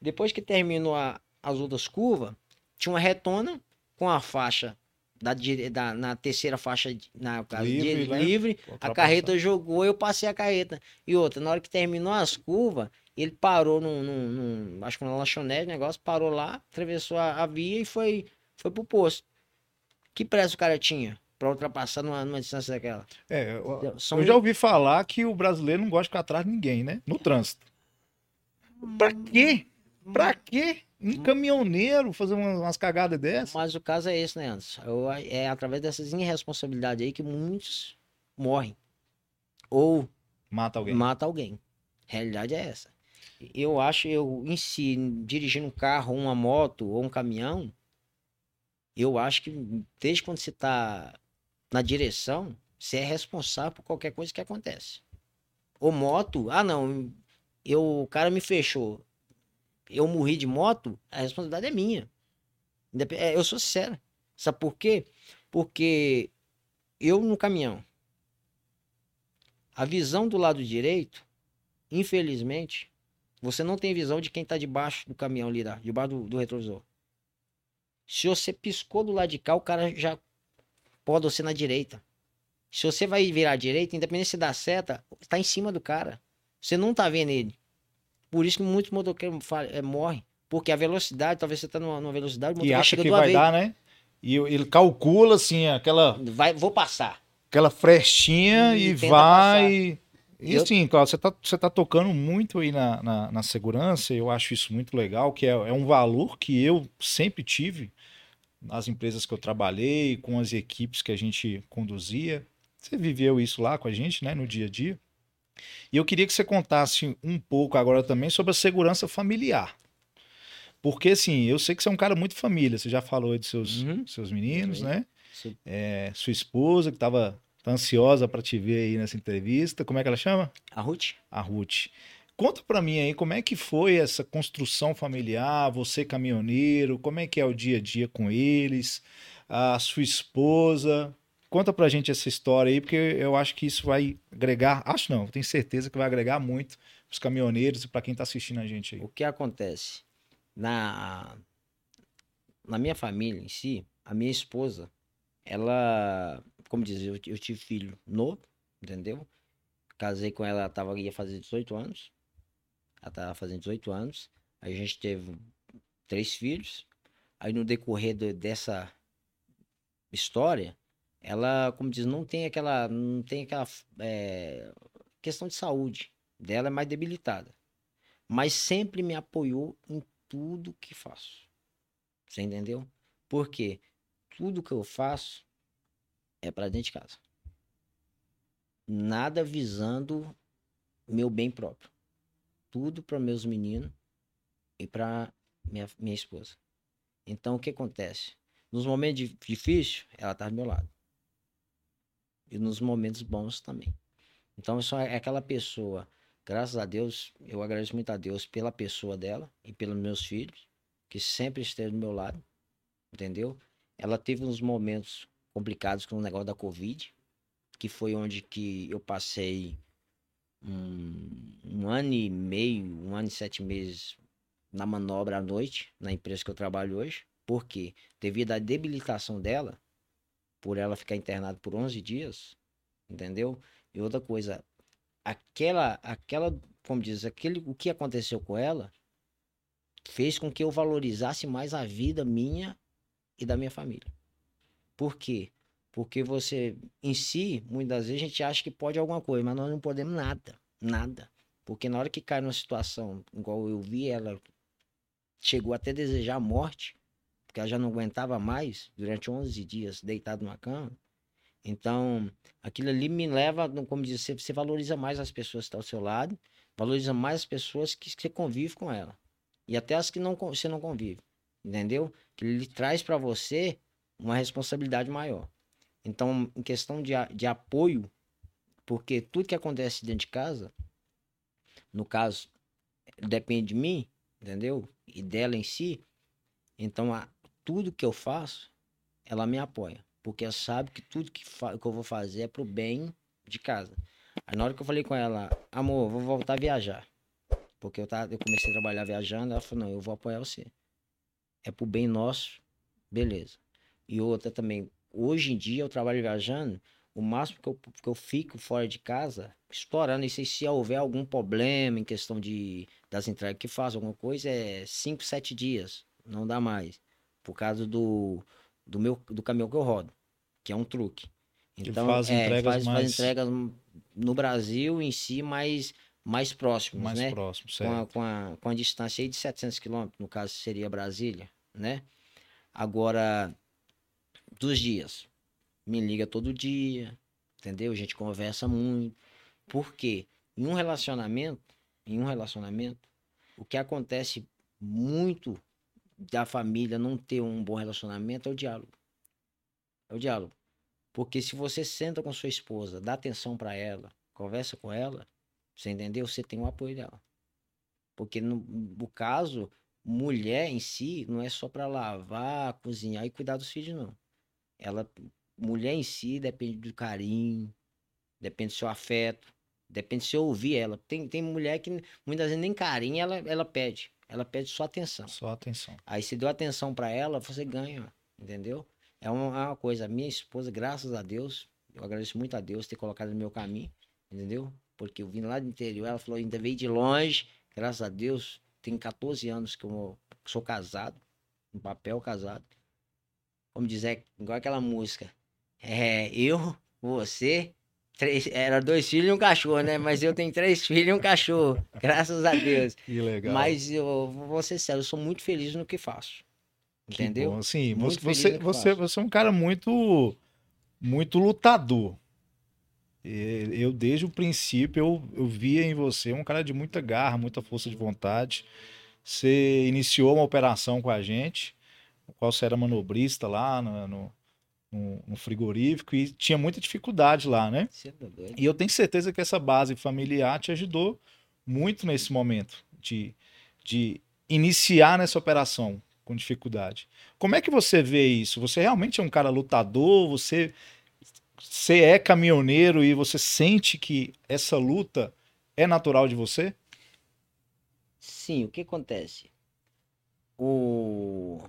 Depois que terminou a- as outras curvas, tinha uma retona com a faixa da, da- na terceira faixa, na caso, Livre, de- né? livre. A carreta jogou, eu passei a carreta. E outra, na hora que terminou as curvas, ele parou num, num- num- acho que numa lanchonete, negócio, parou lá, atravessou a, a via e foi, foi pro posto. Que pressa o cara tinha pra ultrapassar numa, numa distância daquela? É, eu, São eu já ouvi falar que o brasileiro não gosta de ficar atrás de ninguém, né? No trânsito. Pra quê? Pra quê? Um caminhoneiro fazer umas, cagadas dessas? Mas o caso é esse, né, Anderson? Eu- É através dessas irresponsabilidades aí que muitos morrem. Ou Mata alguém. mata alguém. A realidade é essa. Eu acho, eu em si, dirigindo um carro, uma moto ou um caminhão, eu acho que desde quando você tá na direção, você é responsável por qualquer coisa que acontece. Ou moto, ah não, eu, o cara me fechou. Eu morri de moto, a responsabilidade é minha. É, Eu sou sincero. Sabe por quê? Porque eu no caminhão, a visão do lado direito, infelizmente, você não tem visão de quem está debaixo do caminhão ali, debaixo do, do retrovisor. Se você piscou do lado de cá, o cara já pode você na direita. Se você vai virar à direita, independente se dá seta, está em cima do cara. Você não tá vendo ele. Por isso que muitos motoqueiros eh, morrem. Porque a velocidade, talvez você tá numa, numa velocidade, o E motoqueiro acha chega que vai vez. dar, né? E ele calcula, assim, aquela, Vai, vou passar. aquela frestinha E e, vai. E Eu- assim, Cláudio, você tá, você tá tocando muito aí na, na, na segurança, eu acho isso muito legal, que é, é um valor que eu sempre tive nas empresas que eu trabalhei, com as equipes que a gente conduzia. Você viveu isso lá com a gente, né, no dia a dia. E eu queria que você contasse um pouco agora também sobre a segurança familiar. Porque, assim, eu sei que você é um cara muito família, você já falou aí dos seus, Uhum. seus meninos, Sim. né? É, sua esposa, que estava ansiosa para te ver aí nessa entrevista. Como é que ela chama? A Ruth? A Ruth. Conta para mim aí como é que foi essa construção familiar, você caminhoneiro, como é que é o dia a dia com eles, a sua esposa. Conta pra gente essa história aí, porque eu acho que isso vai agregar, acho não, tenho certeza que vai agregar muito os caminhoneiros e para quem tá assistindo a gente aí. O que acontece? Na, na minha família em si, a minha esposa, ela, como diz, eu, eu tive filho novo, entendeu? Casei com ela, ela tava, ia fazer 18 anos. Ela tava fazendo 18 anos. A gente teve três filhos. Aí no decorrer do- dessa história, ela, como diz, não tem aquela, não tem aquela é, questão de saúde dela é mais debilitada mas sempre me apoiou em tudo que faço. Você entendeu? Porque tudo que eu faço é para dentro de casa. nada visando meu bem próprio. Tudo para meus meninos e para minha, minha esposa. Então, o que acontece? Nos momentos difíceis, ela tá do meu lado. E nos momentos bons também. Então, só é aquela pessoa, graças a Deus, eu agradeço muito a Deus pela pessoa dela e pelos meus filhos, que sempre esteve do meu lado, entendeu? Ela teve uns momentos complicados com o negócio da Covid, que foi onde que eu passei um, um ano e meio, um ano e sete meses na manobra à noite, na empresa que eu trabalho hoje. Por quê? Devido à debilitação dela, por ela ficar internada por 11 dias, entendeu? E outra coisa, aquela, aquela, como diz, aquele, o que aconteceu com ela fez com que eu valorizasse mais a vida minha e da minha família. Por quê? Porque você, em si, muitas vezes a gente acha que pode alguma coisa, mas nós não podemos nada. Nada. Porque na hora que cai numa situação igual eu vi, ela chegou até a desejar a morte, porque ela já não aguentava mais durante 11 dias deitado numa cama. Então, aquilo ali me leva, como diz, você, você valoriza mais as pessoas que estão ao seu lado, valoriza mais as pessoas que você convive com ela. E até as que não, você não convive. Entendeu? Que ele traz para você uma responsabilidade maior. Então, em questão de, de apoio, porque tudo que acontece dentro de casa, no caso, depende de mim, entendeu? E dela em si. Então, a, tudo que eu faço, ela me apoia. Porque ela sabe que tudo que, que eu vou fazer é pro bem de casa. Aí na hora que eu falei com ela, amor, vou voltar a viajar. Porque eu, tava, eu comecei a trabalhar viajando, ela falou, não, eu vou apoiar você. É pro bem nosso, beleza. E outra também, hoje em dia eu trabalho viajando, o máximo que eu, que eu fico fora de casa, explorando, e se, se houver algum problema em questão de das entregas que faço, alguma coisa, é 5, 7 dias, não dá mais. Por causa do, do meu do caminhão que eu rodo, que é um truque. Então, faz, é, entregas faz, mais... faz entregas no Brasil em si, mais, mais próximos, mais né? próximo, certo. Com a, com, a, com a distância aí de 700 quilômetros, no caso seria Brasília, né? Agora, dos dias, me liga todo dia, entendeu? A gente conversa muito. Por quê? Em um relacionamento, em um relacionamento, o que acontece muito da família não ter um bom relacionamento é o diálogo. É o diálogo. Porque se você senta com sua esposa, dá atenção para ela, conversa com ela, você entendeu? Você tem o apoio dela. Porque no, no caso, mulher em si não é só para lavar, cozinhar e cuidar dos filhos, não. Ela, mulher em si depende do carinho, depende do seu afeto, depende se eu ouvir ela. Tem, tem mulher que muitas vezes nem carinho ela, ela pede. Ela pede só atenção. Só atenção. Aí se deu atenção para ela, você ganha, entendeu? É uma, é uma coisa. Minha esposa, graças a Deus, eu agradeço muito a Deus ter colocado no meu caminho, entendeu? Porque eu vim lá do interior, ela falou, ainda veio de longe, graças a Deus, tem 14 anos que eu sou casado, no papel casado. Como dizer, igual aquela música. É, eu, você, três, era dois filhos e um cachorro, né? Mas eu tenho três filhos e um cachorro, graças a Deus. Que legal. Mas eu vou ser sério, eu sou muito feliz no que faço. Entendeu? Que bom. Sim, muito você, você, você é um cara muito, muito lutador. Eu, desde o princípio, eu, eu via em você um cara de muita garra, muita força de vontade. Você iniciou uma operação com a gente, no qual você era manobrista lá no, no, no frigorífico e tinha muita dificuldade lá, né? É e eu tenho certeza que essa base familiar te ajudou muito nesse momento de, de iniciar nessa operação com dificuldade. Como é que você vê isso? Você realmente é um cara lutador? Você você é caminhoneiro e você sente que essa luta é natural de você? Sim, o que acontece? O...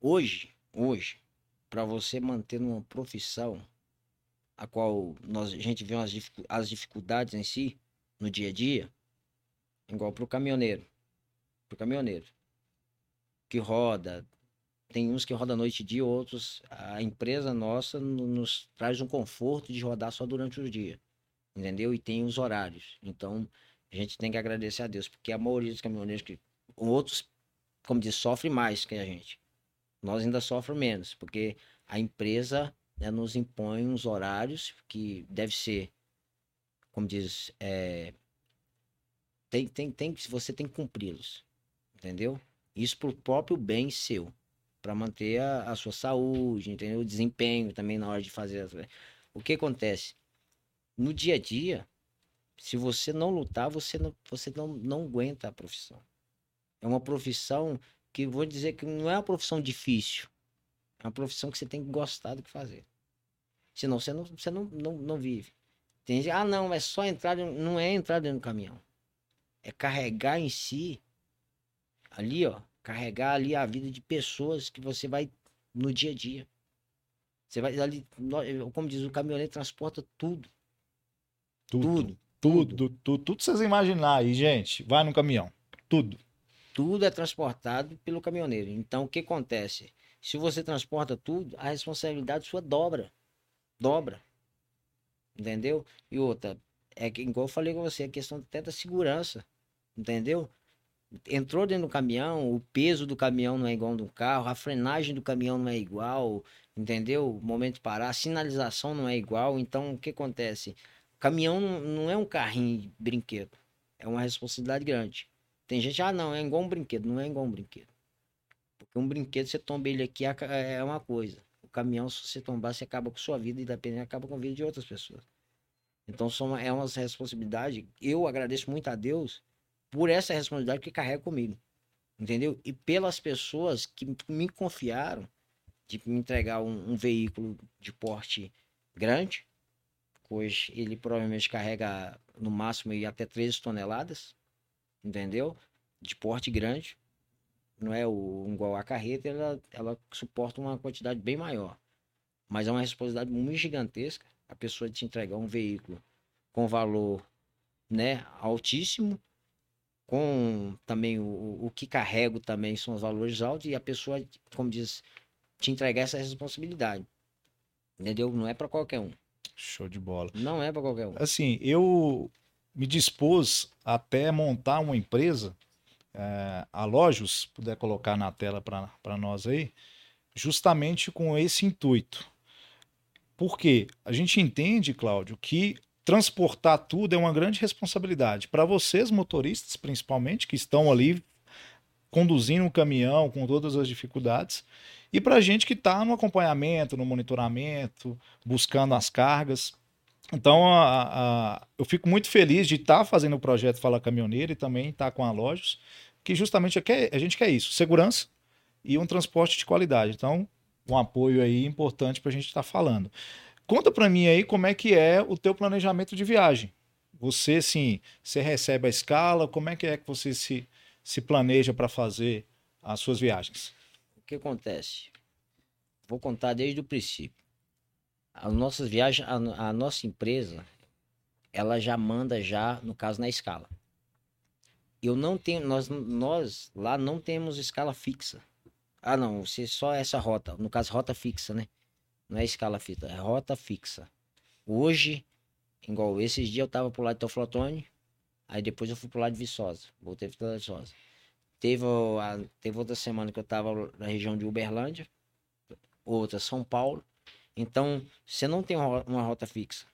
Hoje, hoje, para você manter uma profissão a qual nós, a gente vê as, as dificuldades em si, no dia a dia, igual para o caminhoneiro. Para o caminhoneiro. Que roda, tem uns que rodam noite e dia, outros, a empresa nossa nos traz um conforto de rodar só durante o dia, entendeu? E tem os horários. Então, a gente tem que agradecer a Deus, porque a maioria dos caminhoneiros, que outros, como diz, sofrem mais que a gente. Nós ainda sofremos menos, porque a empresa né, nos impõe uns horários que deve ser como diz, é, tem, tem, tem, você tem que cumpri-los, entendeu? Isso pro próprio bem seu, para manter a, a, sua saúde, entendeu? O desempenho também na hora de fazer. As... O que acontece? No dia a dia, se você não lutar, você não, você não, não aguenta a profissão. É uma profissão que vou dizer que não é uma profissão difícil. É uma profissão que você tem que gostar do que fazer. Senão você não, você não, não, não vive. Tem gente, ah, não, é só entrar, não é entrar dentro do caminhão. É carregar em si, ali, ó, carregar ali a vida de pessoas que você vai no dia a dia. Você vai ali, como diz, o caminhoneiro transporta tudo. Tudo. Tudo, tudo, tudo, tudo, vocês imaginar aí, gente. Vai no caminhão. Tudo. Tudo é transportado pelo caminhoneiro. Então, o que acontece? Se você transporta tudo, a responsabilidade sua dobra. Dobra. Entendeu? E outra, é que, igual eu falei com você, a questão até da segurança. Entendeu? Entrou dentro do caminhão, o peso do caminhão não é igual ao do carro, a frenagem do caminhão não é igual, entendeu? O momento de parar, a sinalização não é igual. Então, o que acontece? Caminhão não é um carrinho de brinquedo. É uma responsabilidade grande. Tem gente, ah, não, é igual um brinquedo. Não é igual um brinquedo. Porque um brinquedo, você tomba ele aqui, é uma coisa caminhão, se você tombar, você acaba com sua vida e dependendo, acaba com a vida de outras pessoas. Então são, é uma responsabilidade. Eu agradeço muito a Deus por essa responsabilidade que carrega comigo. Entendeu? E pelas pessoas que me confiaram de me entregar um, um veículo de porte grande. Hoje ele provavelmente carrega no máximo até 13 toneladas. Entendeu? De porte grande não é o igual a carreta, ela, ela suporta uma quantidade bem maior. Mas é uma responsabilidade muito gigantesca a pessoa te entregar um veículo com valor né, altíssimo, com também o, o que carrego também são os valores altos, e a pessoa, como diz, te entregar essa responsabilidade. Entendeu? Não é para qualquer um. Show de bola. Não é para qualquer um. Assim, eu me dispus até montar uma empresa é, a Lojos, puder colocar na tela para nós aí, justamente com esse intuito. Porque a gente entende, Cláudio, que transportar tudo é uma grande responsabilidade. Para vocês, motoristas, principalmente, que estão ali conduzindo um caminhão com todas as dificuldades, e para a gente que está no acompanhamento, no monitoramento, buscando as cargas. Então, a, a, eu fico muito feliz de estar tá fazendo o projeto Fala Caminhoneiro e também estar tá com a Lojos, que justamente a gente quer isso, segurança e um transporte de qualidade. Então, um apoio aí importante para a gente estar tá falando. Conta para mim aí como é que é o teu planejamento de viagem. Você, sim, você recebe a escala, como é que é que você se, se planeja para fazer as suas viagens? O que acontece? Vou contar desde o princípio. As nossas viagens, a, a nossa empresa, ela já manda já, no caso, na escala eu não tenho, nós, nós lá não temos escala fixa. Ah, não, você só essa rota, no caso rota fixa, né? Não é escala fixa, é rota fixa. Hoje, igual esses dias eu tava pro lado de Teoflotone, aí depois eu fui pro lado de Viçosa, voltei pro Viçosa. Teve, a, teve outra semana que eu tava na região de Uberlândia, outra São Paulo. Então, você não tem uma rota fixa.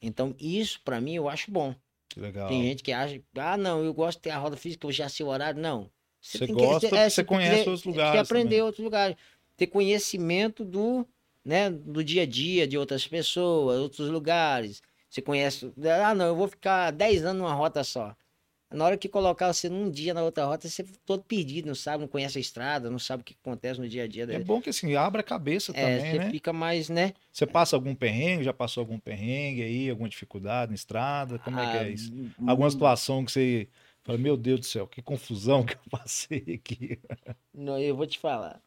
Então, isso para mim eu acho bom. Legal. Tem gente que acha, ah, não, eu gosto de ter a roda física, eu já sei o horário. Não. Você, você gosta, que, é, você conhece outros outros lugares. Você aprender também. outros lugares. Ter conhecimento do, né, do dia a dia de outras pessoas, outros lugares. Você conhece. Ah, não, eu vou ficar 10 anos numa rota só. Na hora que colocar você num dia na outra rota, você todo perdido, não sabe, não conhece a estrada, não sabe o que acontece no dia a dia. É bom que assim, abre a cabeça é, também, você né? fica mais, né? Você passa algum perrengue, já passou algum perrengue aí, alguma dificuldade na estrada? Como ah, é que é isso? Hum, alguma situação que você fala, meu Deus do céu, que confusão que eu passei aqui. Não, eu vou te falar.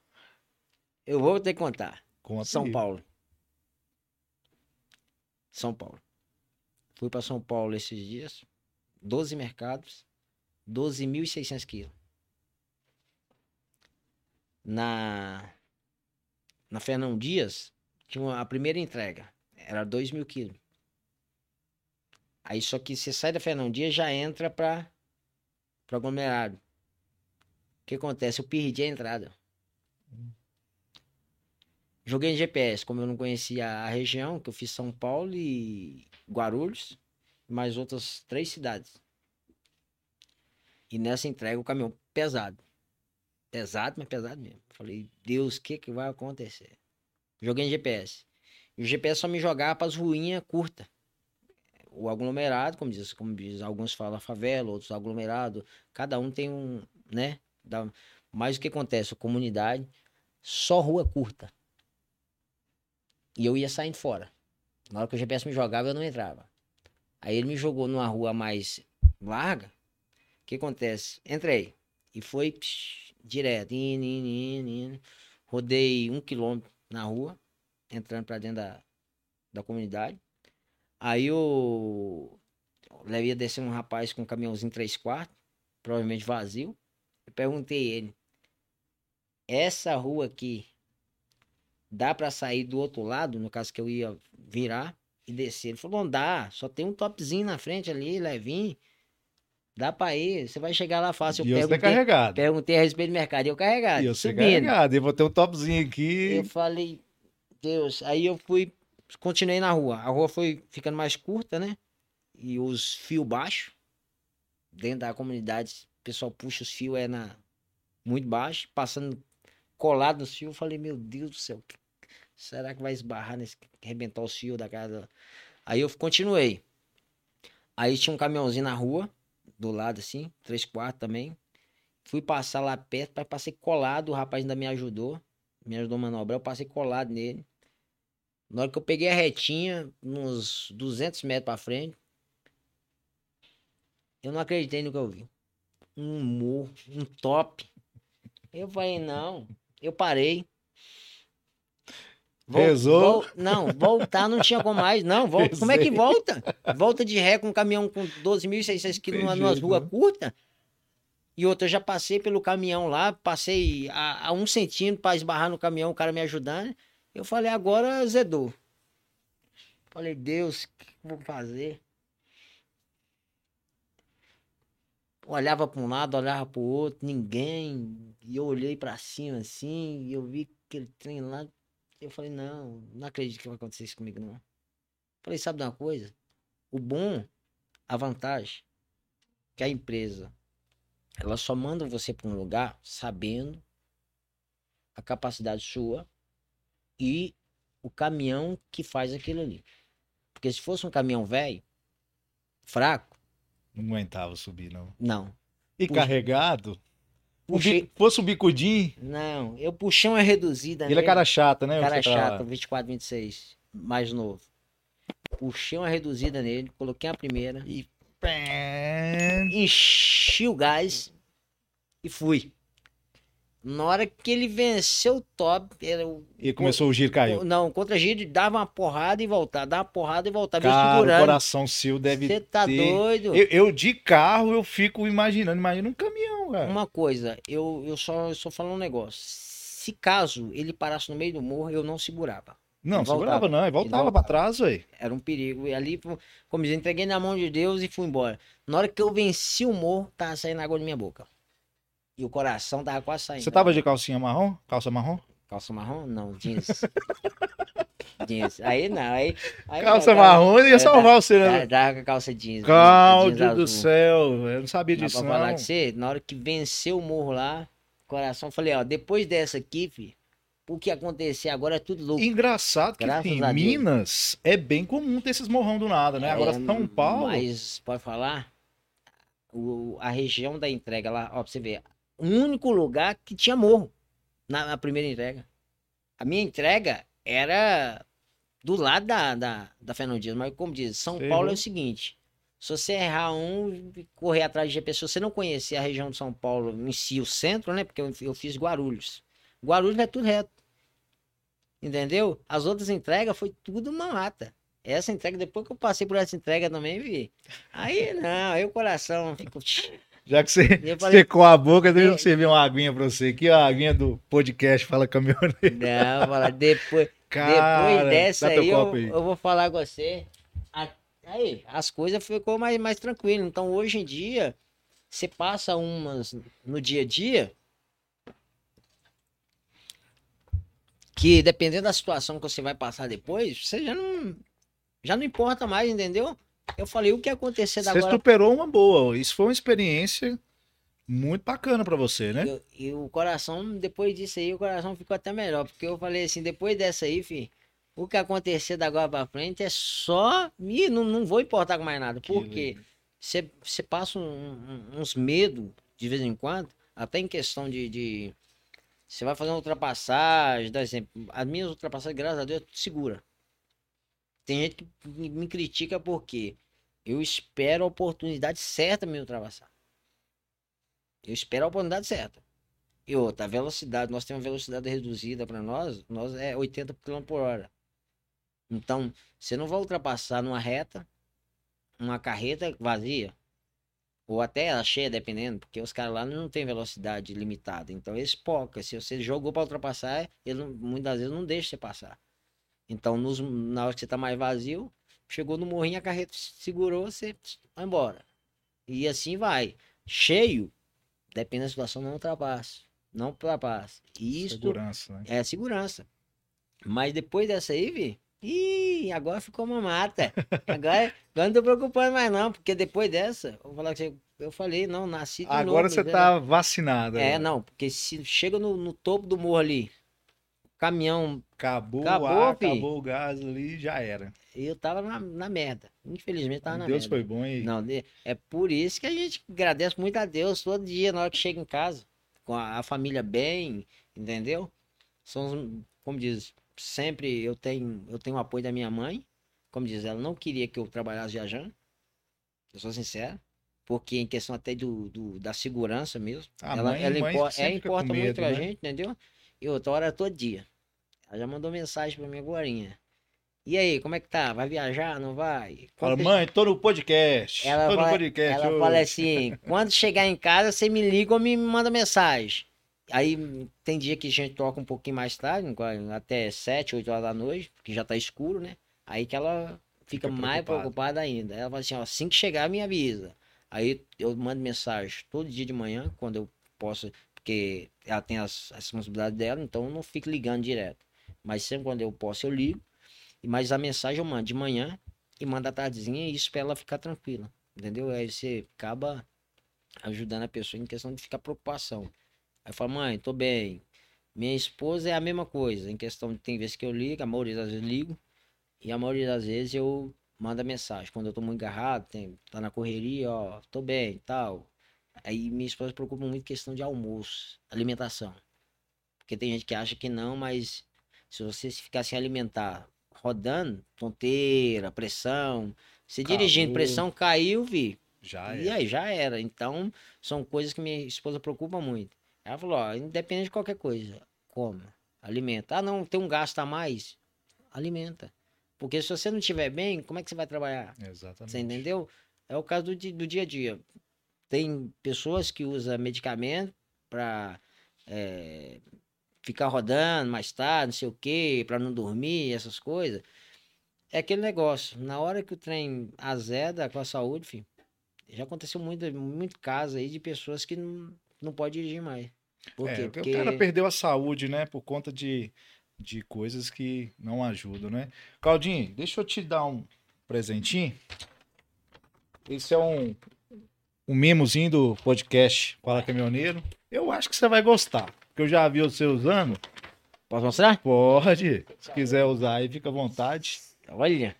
Eu vou ter que contar. Conta São aí. Paulo. São Paulo. Fui para São Paulo esses dias 12 mercados, 12.600 quilos. Na, na Fernão Dias, tinha a primeira entrega, era 2 mil quilos. Aí só que você sai da Fernão Dias já entra para o aglomerado. O que acontece? Eu perdi a entrada. Joguei em GPS, como eu não conhecia a região, que eu fiz São Paulo e Guarulhos, mais outras três cidades. E nessa entrega o caminhão pesado. Pesado, mas pesado mesmo. Falei, Deus, o que, que vai acontecer? Joguei em GPS. E o GPS só me jogava para as ruínas curtas. O aglomerado, como diz, como diz, alguns falam favela, outros aglomerado. Cada um tem um, né? Dá... Mas o que acontece? A comunidade, só rua curta. E eu ia saindo fora. Na hora que o GPS me jogava, eu não entrava. Aí ele me jogou numa rua mais larga. O que acontece? Entrei. E foi psh, direto, indo, indo, indo. Rodei um quilômetro na rua, entrando pra dentro da, da comunidade. Aí eu ia descer um rapaz com um caminhãozinho 3 quartos, provavelmente vazio. Eu perguntei ele, essa rua aqui dá para sair do outro lado, no caso que eu ia virar e descer. Ele falou, não dá, só tem um topzinho na frente ali, levinho. Dá pra ir, você vai chegar lá fácil. E Eu perguntei, carregado. perguntei a respeito do mercado, e eu carregado, E eu subindo. carregado. E vou ter um topzinho aqui. Eu falei, Deus, aí eu fui, continuei na rua. A rua foi ficando mais curta, né? E os fios baixos, dentro da comunidade, o pessoal puxa os fios, é na, muito baixo, passando colado nos fios. Eu falei, meu Deus do céu, será que vai esbarrar nesse, arrebentar os fios da casa? Aí eu continuei. Aí tinha um caminhãozinho na rua, do lado assim, três quartos também. Fui passar lá perto, mas passei colado, o rapaz ainda me ajudou me ajudou a manobrar, eu passei colado nele. Na hora que eu peguei a retinha, uns 200 metros pra frente, eu não acreditei no que eu vi. Um morro, um top. Eu falei, não. Eu parei. Rezou? vol- não, voltar não tinha como mais. Não, como é que volta? Volta de ré com um caminhão com 12.600 quilos numa, numa rua né? curta. E outra, eu já passei pelo caminhão lá, passei a, a um centímetro para esbarrar no caminhão, o cara me ajudando. Eu falei, agora zedou. Falei, Deus, o que eu vou fazer? Olhava para um lado, olhava para o outro, ninguém. E eu olhei para cima assim, e eu vi aquele trem lá. Eu falei, não, não acredito que vai acontecer isso comigo, não. Falei, sabe de uma coisa? O bom, a vantagem, que a empresa, ela só manda você para um lugar sabendo a capacidade sua e o caminhão que faz aquilo ali. Porque se fosse um caminhão velho, fraco, Não aguentava subir, não. não. E Puxa. carregado? Puxei, Fosse o bicudinho, não, eu puxei uma reduzida ele é nele. cara chata, né? Cara chato, trava. 24, 26, mais novo. Puxei uma reduzida nele, coloquei a primeira, E... enchi o gás e fui. Na hora que ele venceu o top, era o- E começou o giro, caiu. Não, contra giro, dava uma porrada e voltava, dava uma porrada e voltava. Cara, o coração seu deve Você tá ter- doido? Eu, eu de carro, eu fico imaginando. Imagina um caminhão, cara. Uma coisa, eu, eu só, eu só falo um negócio. Se caso ele parasse no meio do morro, eu não segurava. Não, ele segurava voltava. não. Ele voltava Ele pra voltava. trás, velho. Era um perigo. E ali, como diz, entreguei na mão de Deus e fui embora. Na hora que eu venci o morro, tava saindo água da minha boca. E o coração tava quase saindo. Você tava de calcinha marrom? Calça marrom? Calça marrom? Não, jeans. jeans. Aí não, aí. aí Calça eu marrom, ia salvar você, né? Tava com a calça jeans. Cláudio do céu, eu não sabia disso, pra falar não. com você, na hora que venceu o morro lá, coração, falei, ó, depois dessa aqui, filho, o que acontecer agora é tudo louco. Engraçado que Graças Deus. Minas é bem comum ter esses morrão do nada, né? Agora É, São Paulo. Mas, pode falar, o, a região da entrega lá, ó, pra você ver, o único lugar que tinha morro na, na primeira entrega. A minha entrega era do lado da, da, da Fernão Dias, mas como diz, São Paulo é o seguinte, se você errar um, correr atrás de se você não conhecer a região de São Paulo em si, o centro, né, porque eu, eu fiz Guarulhos. Guarulhos é tudo reto. Entendeu? As outras entregas foi tudo uma mata. Essa entrega, depois que eu passei por essa entrega também, vi. Aí não, aí o coração ficou. Já que você falei- secou a boca, deixa eu servir uma aguinha pra você aqui, a aguinha do podcast Fala Caminhoneiro. Não, fala, depois, Cara, depois dessa aí eu, aí. eu vou falar com você. Aí, as coisas ficou mais, mais tranquilo. Então, hoje em dia, você passa umas no dia a dia que dependendo da situação que você vai passar depois, você já não, já não importa mais, entendeu? Eu falei, o que acontecer da Você agora superou uma boa. Isso foi uma experiência muito bacana pra você, né? Eu- E o coração, depois disso aí, o coração ficou até melhor. Porque eu falei assim, depois dessa aí, fi, o que acontecer da agora pra frente é só. E não, não vou importar com mais nada. Porque legal. você você passa um- um- uns medos de vez em quando, até em questão de. de- você vai fazer uma ultrapassagem, dá exemplo. As minhas ultrapassagens, graças a Deus, segura. Tem gente que me critica porque eu espero a oportunidade certa me ultrapassar. Eu espero a oportunidade certa. E outra, a velocidade, nós temos uma velocidade reduzida para nós, nós é 80 km por hora. Então, você não vai ultrapassar numa reta, uma carreta vazia, ou até ela cheia, dependendo, porque os caras lá não tem velocidade limitada. Então, eles pocam. Se você jogou para ultrapassar, ele muitas vezes não deixa você passar. Então, nos- na hora que você tá mais vazio, chegou no morrinho, a carreta segurou, você vai embora. E assim vai. Cheio, depende da situação, não ultrapassa. Não ultrapassa. Isso Segurança, né? é segurança. Mas depois dessa aí, vi. Ih, agora ficou uma mata. Agora, agora não tô preocupando mais, não, porque depois dessa, eu falar que eu falei, não, nasci de Agora novo, você entendeu? tá vacinado. É, né? não, porque se chega no, no topo do morro ali, caminhão, Acabou, Acabou, o ar, acabou o gás ali, já era. eu tava na, na merda. Infelizmente tava na Deus merda. foi bom e Não, é por isso que a gente agradece muito a Deus todo dia, na hora que chega em casa, com a, a família bem, entendeu? São, como diz, sempre eu tenho, eu tenho o apoio da minha mãe. Como diz, ela não queria que eu trabalhasse viajando. Eu sou sincero. Porque em questão até do, do- da segurança mesmo. a ela mãe, ela mãe impor- é, importa muito medo, pra né? gente, entendeu? E outra hora todo dia. Ela já mandou mensagem pra mim agora. E aí, como é que tá? Vai viajar? Não vai? Fala, Quando mãe, tô no podcast. ela tô no fala- podcast. ela ô. fala assim: quando chegar em casa, você me liga ou me manda mensagem. Aí tem dia que a gente toca um pouquinho mais tarde, até 7, 8 horas da noite, porque já tá escuro, né? Aí que ela fica, Fica mais preocupada. preocupada ainda. Ela fala assim: ó, assim que chegar, me avisa. Aí eu mando mensagem todo dia de manhã, quando eu posso, porque ela tem as, as responsabilidades dela, então eu não fico ligando direto. Mas sempre quando eu posso, eu ligo. Mas a mensagem eu mando de manhã e mando à tardezinha, isso pra ela ficar tranquila. Entendeu? Aí você acaba ajudando a pessoa em questão de ficar preocupação. Aí eu falo, mãe, tô bem. Minha esposa é a mesma coisa, em questão de tem vezes que eu ligo, a maioria das vezes ligo, e a maioria das vezes eu mando a mensagem. Quando eu tô muito agarrado, tem, tá na correria, ó, tô bem tal. Aí minha esposa preocupa muito questão de almoço, alimentação. Porque tem gente que acha que não, mas se você se ficar sem alimentar, rodando, tonteira, pressão, você dirigindo, pressão caiu, vi, Já e é. aí, já era. Então, são coisas que minha esposa preocupa muito. Ela falou, ó, independente de qualquer coisa, coma, alimenta. Ah, não, tem um gasto a mais? Alimenta. Porque se você não estiver bem, como é que você vai trabalhar? Exatamente. Você entendeu? É o caso do, do dia a dia. Tem pessoas que usam medicamento para ficar rodando mais tarde, não sei o quê, para não dormir, essas coisas. É aquele negócio. Na hora que o trem azeda com a saúde, filho, já aconteceu muito, muito caso aí de pessoas que não, não podem dirigir mais. Por É, Porque o cara perdeu a saúde, né? Por conta de, de coisas que não ajudam, né? Claudinho, deixa eu te dar um presentinho. Esse é um, um mimozinho do podcast Fala Caminhoneiro. Eu acho que você vai gostar, porque eu já vi você usando. Posso mostrar? Pode, se quiser usar aí, fica à vontade. Olha,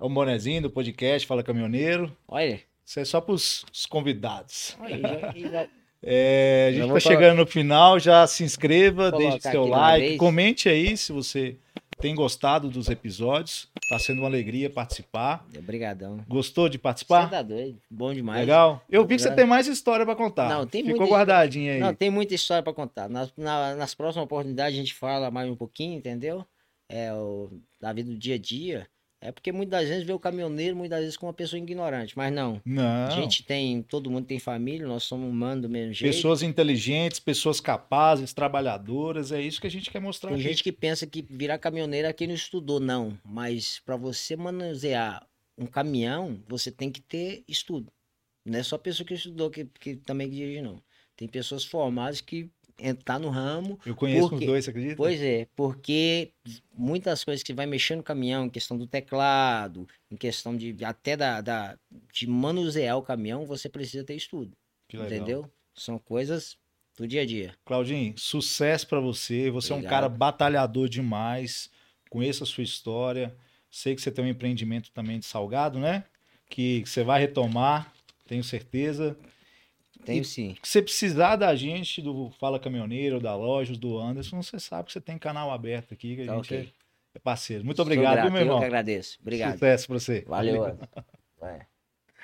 É um bonezinho do podcast Fala Caminhoneiro. olha. Isso é só para os convidados. olha já- já- É, a gente tá colo- chegando no final, já se inscreva, deixe seu like, comente aí se você tem gostado dos episódios. Tá sendo uma alegria participar. Obrigadão. Gostou de Você participar? tá doido? Bom demais. Legal? Eu vi que você tem mais história para contar. Não, tem Ficou muita guardadinha aí. Não, tem muita história pra contar. Nas, na- nas próximas oportunidades a gente fala mais um pouquinho, entendeu? É o da vida do dia a dia. É porque muitas vezes vê o caminhoneiro, muitas vezes com uma pessoa ignorante, mas não. Não. A gente tem, todo mundo tem família, nós somos humanos do mesmo jeito. Pessoas inteligentes, pessoas capazes, trabalhadoras, é isso que a gente quer mostrar Tem aqui. gente que pensa que virar caminhoneiro é quem não estudou, não. Mas para você manusear um caminhão, você tem que ter estudo. Não é só pessoa que estudou que, que também dirige, não. Tem pessoas formadas que entrar no ramo. Eu conheço Porque- os dois, você acredita? Pois é, porque muitas coisas que vai mexer no caminhão, em questão do teclado, em questão de até da, da- de manusear o caminhão, você precisa ter estudo, Que legal. entendeu? São coisas do dia a dia. Claudinho, sucesso pra você. Você é um Obrigado. cara batalhador demais. Conheço a sua história. Sei que você tem um empreendimento também de salgado, né? Que você vai retomar, tenho certeza. Tenho sim. Se você precisar da gente, do Fala Caminhoneiro, da loja, do Anderson, você sabe que você tem canal aberto aqui, que a Tá gente ok. é parceiro. Muito obrigado, grato, viu, meu Eu irmão? que agradeço. Obrigado. Sucesso pra você. Valeu. Vai.